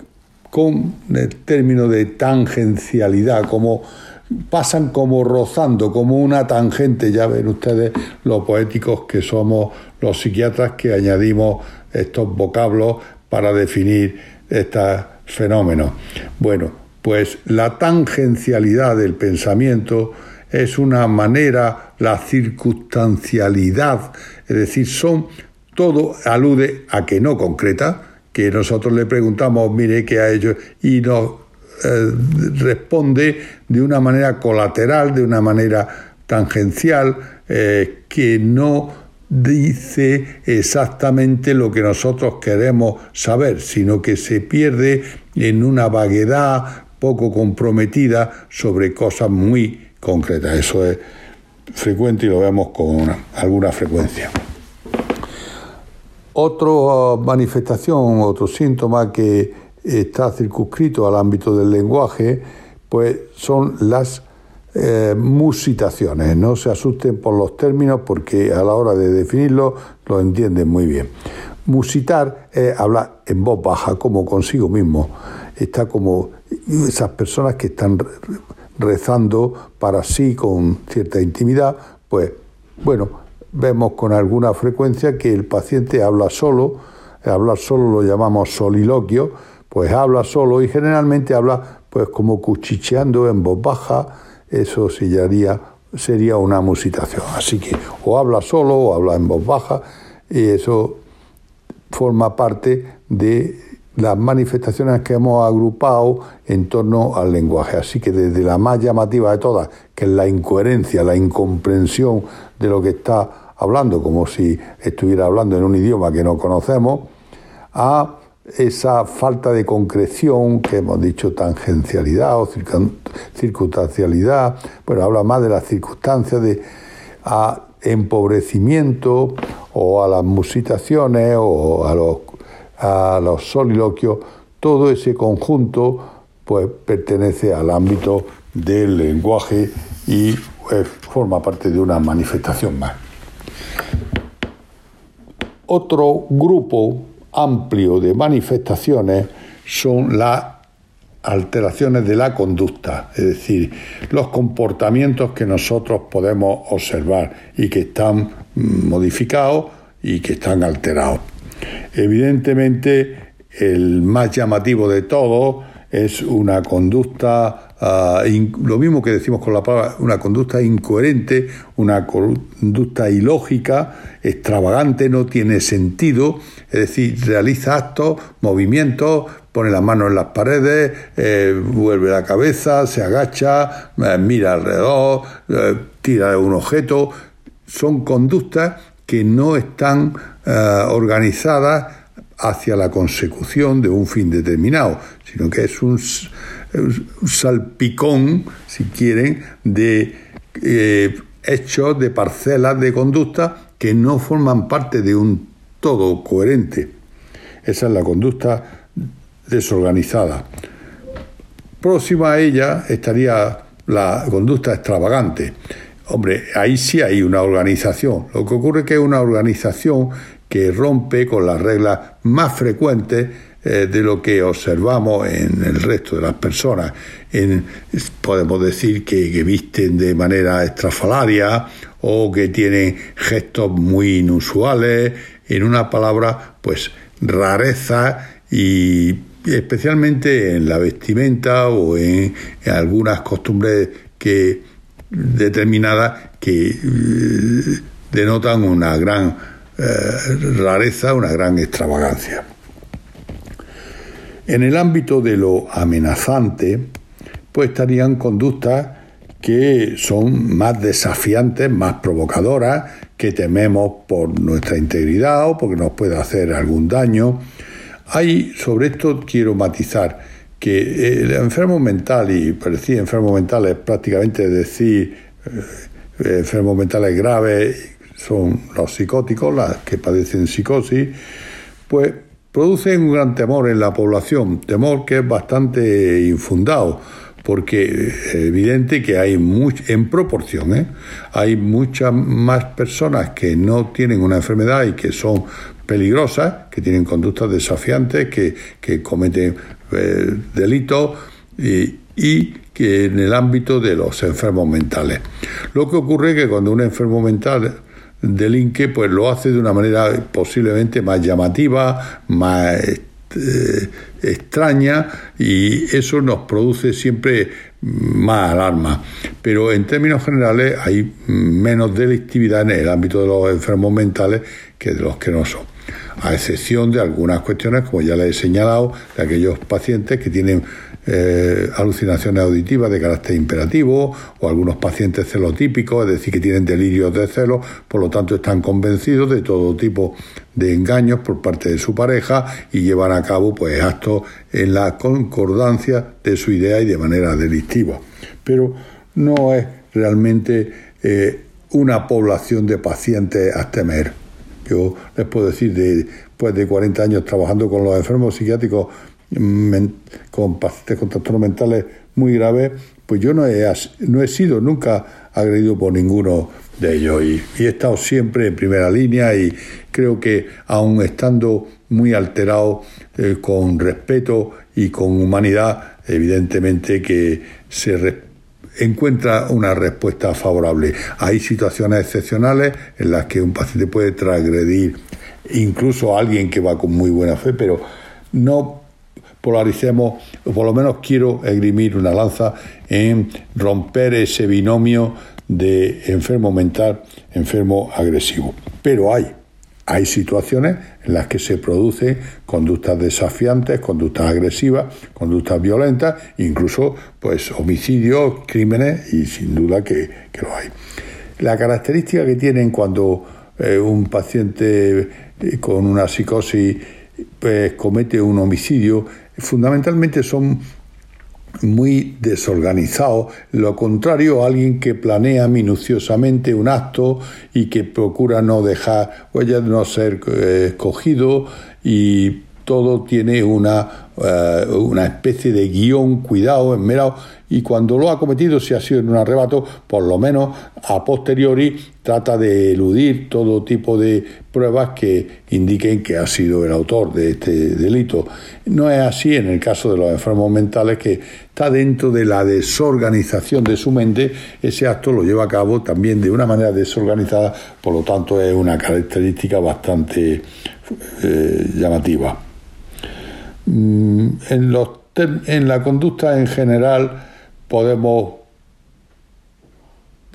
con el término de tangencialidad, como pasan como rozando, como una tangente, ya ven ustedes lo poéticos que somos los psiquiatras que añadimos estos vocablos para definir estos fenómenos. Bueno, pues la tangencialidad del pensamiento es una manera, la circunstancialidad, es decir, son todo alude a que no concreta, que nosotros le preguntamos, mire, ¿qué ha hecho? Y nos eh, responde de una manera colateral, de una manera tangencial, eh, que no dice exactamente lo que nosotros queremos saber, sino que se pierde en una vaguedad poco comprometida sobre cosas muy concretas. Eso es frecuente y lo vemos con alguna frecuencia. Otra manifestación, otro síntoma que está circunscrito al ámbito del lenguaje, pues son las eh, musitaciones. No se asusten por los términos porque a la hora de definirlo lo entienden muy bien. Musitar es hablar en voz baja, como consigo mismo. Está como esas personas que están rezando para sí con cierta intimidad, pues bueno, vemos con alguna frecuencia que el paciente habla solo, hablar solo lo llamamos soliloquio, pues habla solo y generalmente habla pues como cuchicheando en voz baja, eso sería, sería una musitación. Así que o habla solo o habla en voz baja y eso forma parte de las manifestaciones que hemos agrupado en torno al lenguaje. Así que desde la más llamativa de todas, que es la incoherencia, la incomprensión de lo que está hablando como si estuviera hablando en un idioma que no conocemos, a esa falta de concreción que hemos dicho tangencialidad o circunstancialidad, bueno, habla más de las circunstancias de a empobrecimiento o a las musitaciones o a los, a los soliloquios, todo ese conjunto pues pertenece al ámbito del lenguaje y eh, forma parte de una manifestación más. Otro grupo amplio de manifestaciones son las alteraciones de la conducta, es decir, los comportamientos que nosotros podemos observar y que están modificados y que están alterados. Evidentemente, el más llamativo de todos es una conducta Ah, lo mismo que decimos con la palabra, una conducta incoherente, una conducta ilógica, extravagante, no tiene sentido, es decir, realiza actos, movimientos, pone las manos en las paredes, eh, vuelve la cabeza, se agacha, eh, mira alrededor, eh, tira de un objeto. Son conductas que no están organizadas hacia la consecución de un fin determinado, sino que es un un salpicón, si quieren, de eh, hechos, de parcelas de conducta que no forman parte de un todo coherente. Esa es la conducta desorganizada. Próxima a ella estaría la conducta extravagante. Hombre, ahí sí hay una organización. Lo que ocurre es que es una organización que rompe con las reglas más frecuentes eh, de lo que observamos en el resto de las personas. podemos decir que, que, visten de manera estrafalaria o que tienen gestos muy inusuales, en una palabra, pues rareza y especialmente en la vestimenta o en, algunas costumbres que determinadas que eh, denotan una gran eh, rareza, una gran extravagancia. En el ámbito de lo amenazante, pues estarían conductas que son más desafiantes, más provocadoras, que tememos por nuestra integridad o porque nos puede hacer algún daño. Hay, sobre esto quiero matizar que el enfermo mental, y parecía enfermo mental es prácticamente decir eh, enfermos mentales graves, son los psicóticos, las que padecen psicosis, pues producen un gran temor en la población, temor que es bastante infundado porque es evidente que hay en proporción, ¿eh? hay muchas más personas que no tienen una enfermedad y que son peligrosas, que tienen conductas desafiantes, que, cometen eh, delitos y, que en el ámbito de los enfermos mentales. Lo que ocurre es que cuando un enfermo mental delinque, pues lo hace de una manera posiblemente más llamativa, más eh, extraña y eso nos produce siempre más alarma. Pero en términos generales hay menos delictividad en el ámbito de los enfermos mentales que de los que no son. A excepción de algunas cuestiones, como ya les he señalado, de aquellos pacientes que tienen eh, alucinaciones auditivas de carácter imperativo o algunos pacientes celotípicos, es decir, que tienen delirios de celos, por lo tanto están convencidos de todo tipo de engaños por parte de su pareja y llevan a cabo pues actos en la concordancia de su idea y de manera delictiva. Pero no es realmente eh, una población de pacientes a temer. Yo les puedo decir, después de 40 años trabajando con los enfermos psiquiátricos, con pacientes con trastornos mentales muy graves, pues yo no he, no he sido nunca agredido por ninguno de ellos. Y, he estado siempre en primera línea y creo que aun estando muy alterado eh, con respeto y con humanidad, evidentemente que se encuentra una respuesta favorable. Hay situaciones excepcionales en las que un paciente puede transgredir incluso a alguien que va con muy buena fe, pero no polaricemos, o por lo menos quiero esgrimir una lanza en romper ese binomio de enfermo mental, enfermo agresivo. Pero hay, hay situaciones en las que se producen conductas desafiantes, conductas agresivas, conductas violentas, incluso pues homicidios, crímenes y sin duda que, lo hay. La característica que tienen cuando eh, un paciente eh, con una psicosis pues, comete un homicidio fundamentalmente son muy desorganizados, lo contrario a alguien que planea minuciosamente un acto y que procura no dejar huellas, no ser eh, escogido y todo tiene una, eh, una especie de guion cuidado, enmerado, y cuando lo ha cometido, si ha sido en un arrebato, por lo menos a posteriori trata de eludir todo tipo de pruebas que indiquen que ha sido el autor de este delito. No es así en el caso de los enfermos mentales, que está dentro de la desorganización de su mente, ese acto lo lleva a cabo también de una manera desorganizada, por lo tanto es una característica bastante eh, llamativa. Mm, en, los, en la conducta en general podemos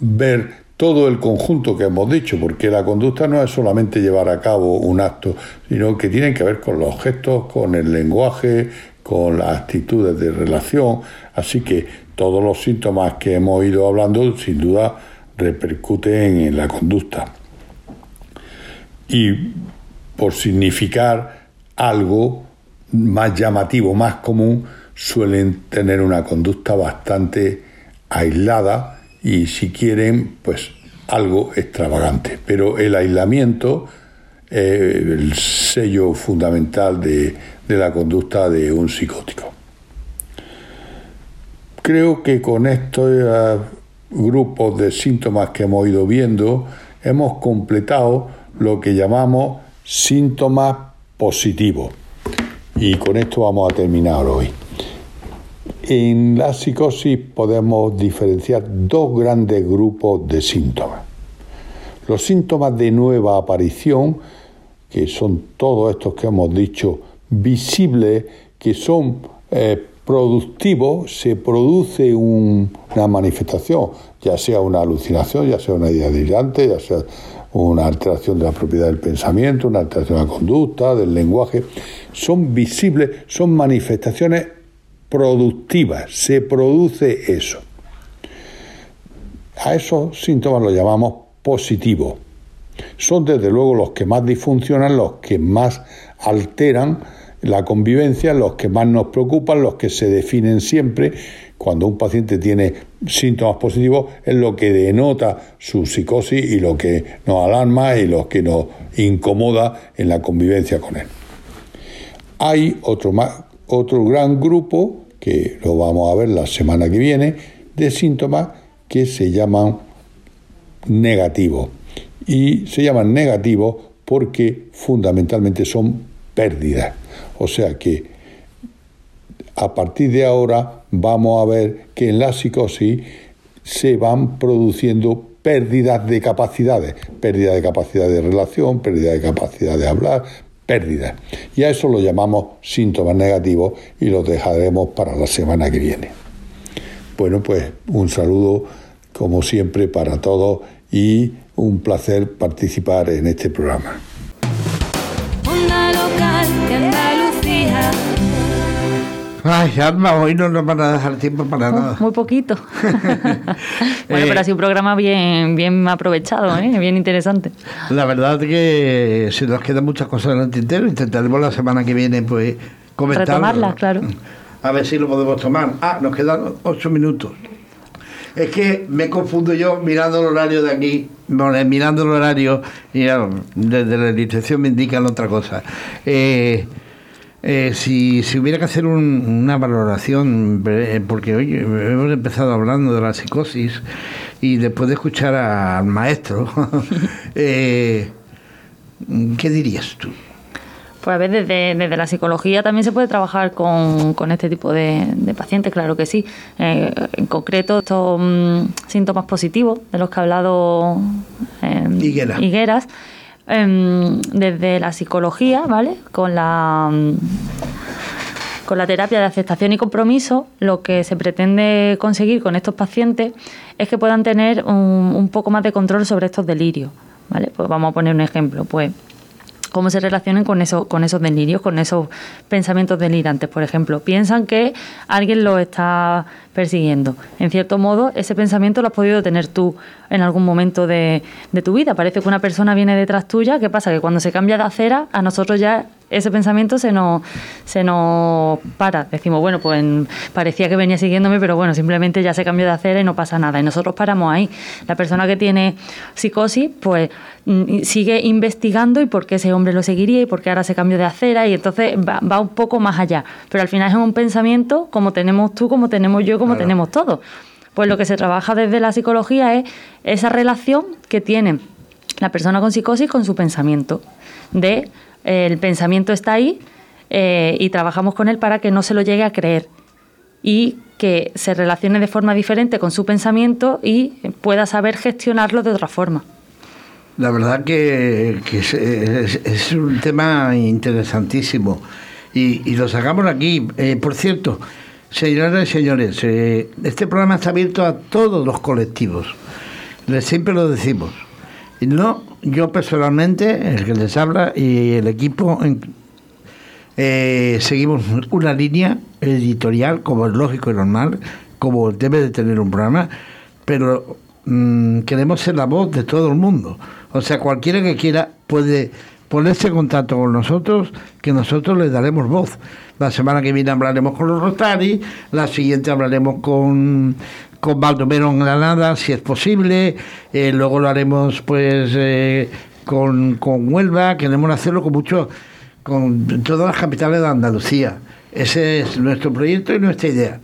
ver todo el conjunto que hemos dicho, porque la conducta no es solamente llevar a cabo un acto, sino que tiene que ver con los gestos, con el lenguaje, con las actitudes de relación, así que todos los síntomas que hemos ido hablando sin duda repercuten en la conducta. Y por significar algo, más llamativo, más común, suelen tener una conducta bastante aislada y si quieren, pues algo extravagante. Pero el aislamiento es el sello fundamental de, de la conducta de un psicótico. Creo que con estos eh, grupos de síntomas que hemos ido viendo, hemos completado lo que llamamos síntomas positivos Y con esto vamos a terminar hoy. En la psicosis podemos diferenciar dos grandes grupos de síntomas. Los síntomas de nueva aparición, que son todos estos que hemos dicho, visibles, que son eh, productivos, se produce una manifestación, ya sea una alucinación, ya sea una idea delirante, ya sea una alteración de la propiedad del pensamiento, una alteración de la conducta, del lenguaje, son visibles, son manifestaciones productivas, se produce eso. A esos síntomas los llamamos positivos. Son desde luego los que más disfuncionan, los que más alteran la convivencia, los que más nos preocupan, los que se definen siempre cuando un paciente tiene síntomas positivos, es lo que denota su psicosis y lo que nos alarma y lo que nos incomoda en la convivencia con él. Hay otro, otro gran grupo, que lo vamos a ver la semana que viene, de síntomas que se llaman negativos. Y se llaman negativos porque fundamentalmente son pérdidas. O sea que a partir de ahora vamos a ver que en la psicosis se van produciendo pérdidas de capacidades, pérdida de capacidad de relación, pérdida de capacidad de hablar, pérdidas. Y a eso lo llamamos síntomas negativos y los dejaremos para la semana que viene. Bueno, pues un saludo como siempre para todos y un placer participar en este programa. Ay, Alma, hoy no nos van a dejar tiempo para nada. Muy poquito. [laughs] bueno, pero ha sido un programa bien, bien aprovechado, ¿eh? bien interesante. La verdad que se nos quedan muchas cosas en el tintero. Intentaremos la semana que viene, pues, comentarlas. Retomarlas, claro. A ver si lo podemos tomar. Ah, nos quedan ocho minutos. Es que me confundo yo mirando el horario de aquí, mirando el horario, y desde la ilustración me indican otra cosa. Eh, eh, si, si, hubiera que hacer una valoración, eh, porque hoy hemos empezado hablando de la psicosis y después de escuchar al maestro, [laughs] eh, ¿qué dirías tú? Pues a ver, desde, la psicología también se puede trabajar con, este tipo de, pacientes, claro que sí. en concreto, estos mm, síntomas positivos de los que ha hablado Higueras Em, desde la psicología, ¿vale? Con la con la terapia de aceptación y compromiso, lo que se pretende conseguir con estos pacientes es que puedan tener un, un poco más de control sobre estos delirios. ¿vale? Pues vamos a poner un ejemplo. Pues cómo se relacionan con, eso, con esos delirios, con esos pensamientos delirantes. Por ejemplo, piensan que alguien los está persiguiendo. En cierto modo, ese pensamiento lo has podido tener tú en algún momento de, de tu vida. Parece que una persona viene detrás tuya. ¿Qué pasa? Que cuando se cambia de acera, a nosotros ya ese pensamiento se nos, se nos para. Decimos, bueno, pues parecía que venía siguiéndome, pero bueno, simplemente ya se cambió de acera y no pasa nada. Y nosotros paramos ahí. La persona que tiene psicosis, pues mm, sigue investigando y por qué ese hombre lo seguiría y por qué ahora se cambió de acera y entonces va, un poco más allá. Pero al final es un pensamiento como tenemos tú, como tenemos yo, como tenemos todos. Pues lo que se trabaja desde la psicología es esa relación que tiene la persona con psicosis con su pensamiento de el pensamiento está ahí eh, y trabajamos con él para que no se lo llegue a creer y que se relacione de forma diferente con su pensamiento y pueda saber gestionarlo de otra forma. La verdad que, es, un tema interesantísimo y, lo sacamos aquí. Eh, por cierto, señoras y señores, eh, este programa está abierto a todos los colectivos. Siempre lo decimos. No, yo personalmente, el que les habla y el equipo, eh, seguimos una línea editorial como es lógico y normal, como debe de tener un programa, pero mm, queremos ser la voz de todo el mundo. O sea, cualquiera que quiera puede ponerse en contacto con nosotros, que nosotros les daremos voz. La semana que viene hablaremos con los Rotary, la siguiente hablaremos con con Baldomero en Granada, si es posible. Eh, luego lo haremos pues eh, con, con, Huelva. Queremos hacerlo con mucho, con todas las capitales de Andalucía. Ese es nuestro proyecto y nuestra idea.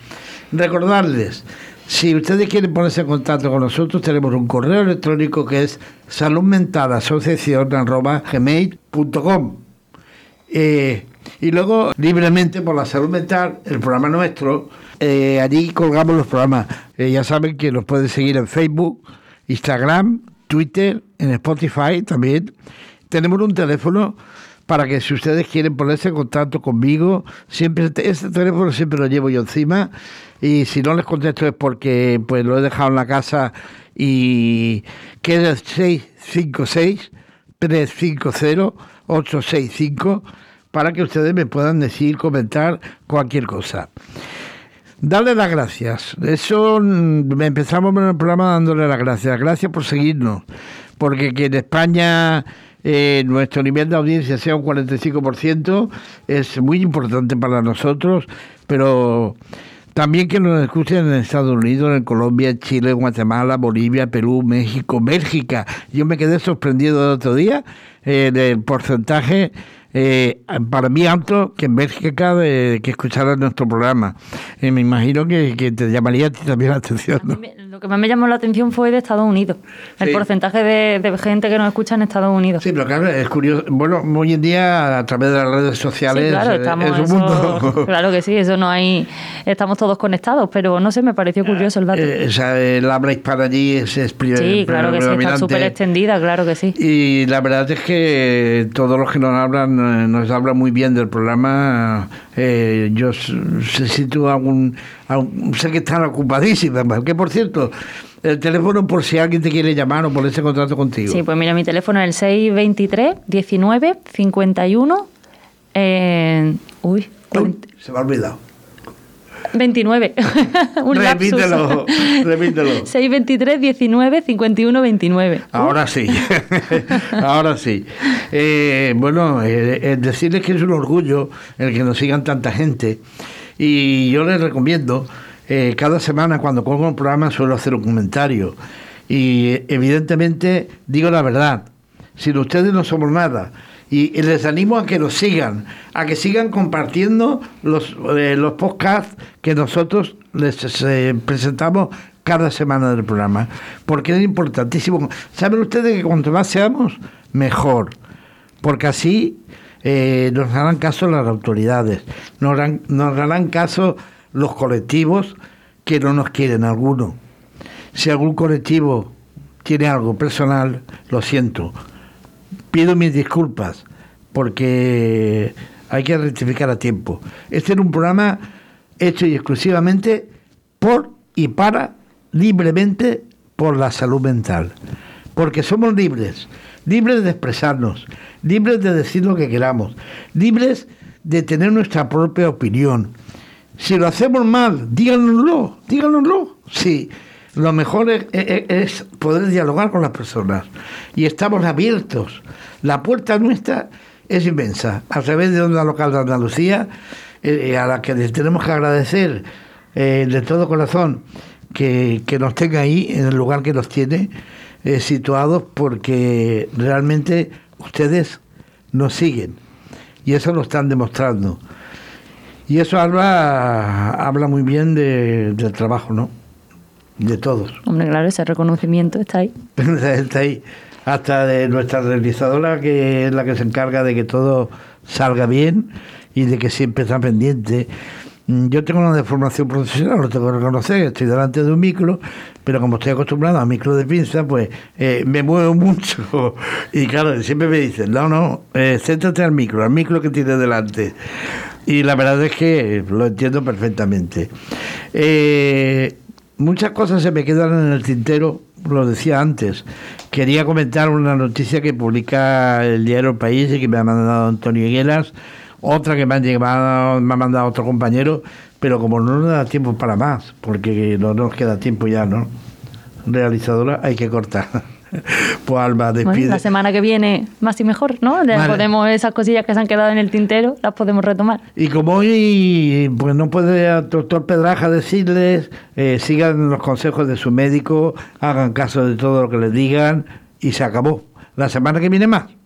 Recordarles, si ustedes quieren ponerse en contacto con nosotros, tenemos un correo electrónico que es saludmental.asociación.gmail.com eh, Y luego, libremente por la salud mental, el programa nuestro, eh, allí colgamos los programas. Eh, ya saben que nos pueden seguir en Facebook, Instagram, Twitter, en Spotify también. Tenemos un teléfono para que si ustedes quieren ponerse en contacto conmigo, siempre este teléfono siempre lo llevo yo encima y si no les contesto es porque pues lo he dejado en la casa y queda 656 350 865 para que ustedes me puedan decir, comentar cualquier cosa. Darle las gracias. Eso mm, empezamos en el programa dándole las gracias. Gracias por seguirnos. Porque que en España eh, nuestro nivel de audiencia sea un 45% es muy importante para nosotros, pero también que nos escuchen en Estados Unidos, en Colombia, Chile, Guatemala, Bolivia, Perú, México, Bélgica. Yo me quedé sorprendido el otro día eh, del porcentaje eh, para mí alto que en Bélgica de, que escuchara nuestro programa. Eh, me imagino que, te llamaría a ti también la atención. Lo que más me llamó la atención fue de Estados Unidos, el porcentaje de, gente que nos escucha en Estados Unidos. Sí, pero claro, es curioso. Bueno, hoy en día a través de las redes sociales claro, estamos, es un mundo... [laughs] Claro que sí, eso no hay... Estamos todos conectados, pero no sé, me pareció curioso el dato. Eh, o sea, el habla hispana allí es, es Sí, claro que sí, está súper extendida, claro que sí. Y la verdad es que todos los que nos hablan eh, nos habla muy bien del programa. Eh, yo sé si tú algún, sé que están ocupadísimas, que por cierto, el teléfono por si alguien te quiere llamar o ponerse en contrato contigo. Sí, pues mira, mi teléfono es el 623 19 51. uy, se me ha olvidado. 29. [laughs] Un repítelo, repítelo. 623 19 51 29. Ahora sí, [laughs] ahora sí. Eh, bueno, eh, decirles que es un orgullo el que nos sigan tanta gente. Y yo les recomiendo, eh, cada semana cuando colgo un programa suelo hacer un comentario. Y evidentemente digo la verdad. Sin ustedes no somos nada y les animo a que nos sigan, a que sigan compartiendo los, eh, los podcasts que nosotros les eh, presentamos cada semana del programa, porque es importantísimo. Saben ustedes que cuanto más seamos, mejor, porque así eh, nos harán caso las autoridades, nos harán, caso los colectivos que no nos quieren alguno. Si algún colectivo tiene algo personal, lo siento, pido mis disculpas porque hay que rectificar a tiempo. Este es un programa hecho exclusivamente por y para, libremente, por la salud mental. Porque somos libres, libres de expresarnos, libres de decir lo que queramos, libres de tener nuestra propia opinión. Si lo hacemos mal, díganoslo, díganoslo. Sí, lo mejor es, poder dialogar con las personas. Y estamos abiertos. La puerta nuestra es inmensa. A través de Onda Local de Andalucía, eh, a la que les tenemos que agradecer eh, de todo corazón que, nos tenga ahí, en el lugar que nos tiene, eh, situados, porque realmente ustedes nos siguen. Y eso lo están demostrando. Y eso habla, habla muy bien del trabajo, ¿no? De todos. Hombre, claro, ese reconocimiento está ahí. [laughs] está ahí hasta de nuestra realizadora, que es la que se encarga de que todo salga bien y de que siempre está pendiente. Mm, yo tengo una deformación profesional, lo tengo que reconocer, estoy delante de un micro, pero como estoy acostumbrado a micro de pinza, pues eh, me muevo [laughs] mucho. Y claro, siempre me dicen, no, no, eh, céntrate al micro, al micro que tienes delante. Y la verdad es que lo entiendo perfectamente. Eh, muchas cosas se me quedan en el tintero, lo decía antes. Quería comentar una noticia que publica el diario País y que me ha mandado Antonio Higuelas, otra que me, han llegado, me ha mandado otro compañero, pero como no nos da tiempo para más, porque no nos queda tiempo ya, ¿no? Realizadora, hay que cortar. [laughs] pues Alba, despide. la semana que viene, más y mejor, ¿no? Podemos, esas cosillas que se han quedado en el tintero, las podemos retomar. Y como hoy, pues no puede el doctor Pedraja decirles, eh, sigan los consejos de su médico, hagan caso de todo lo que les digan y se acabó. La semana que viene más.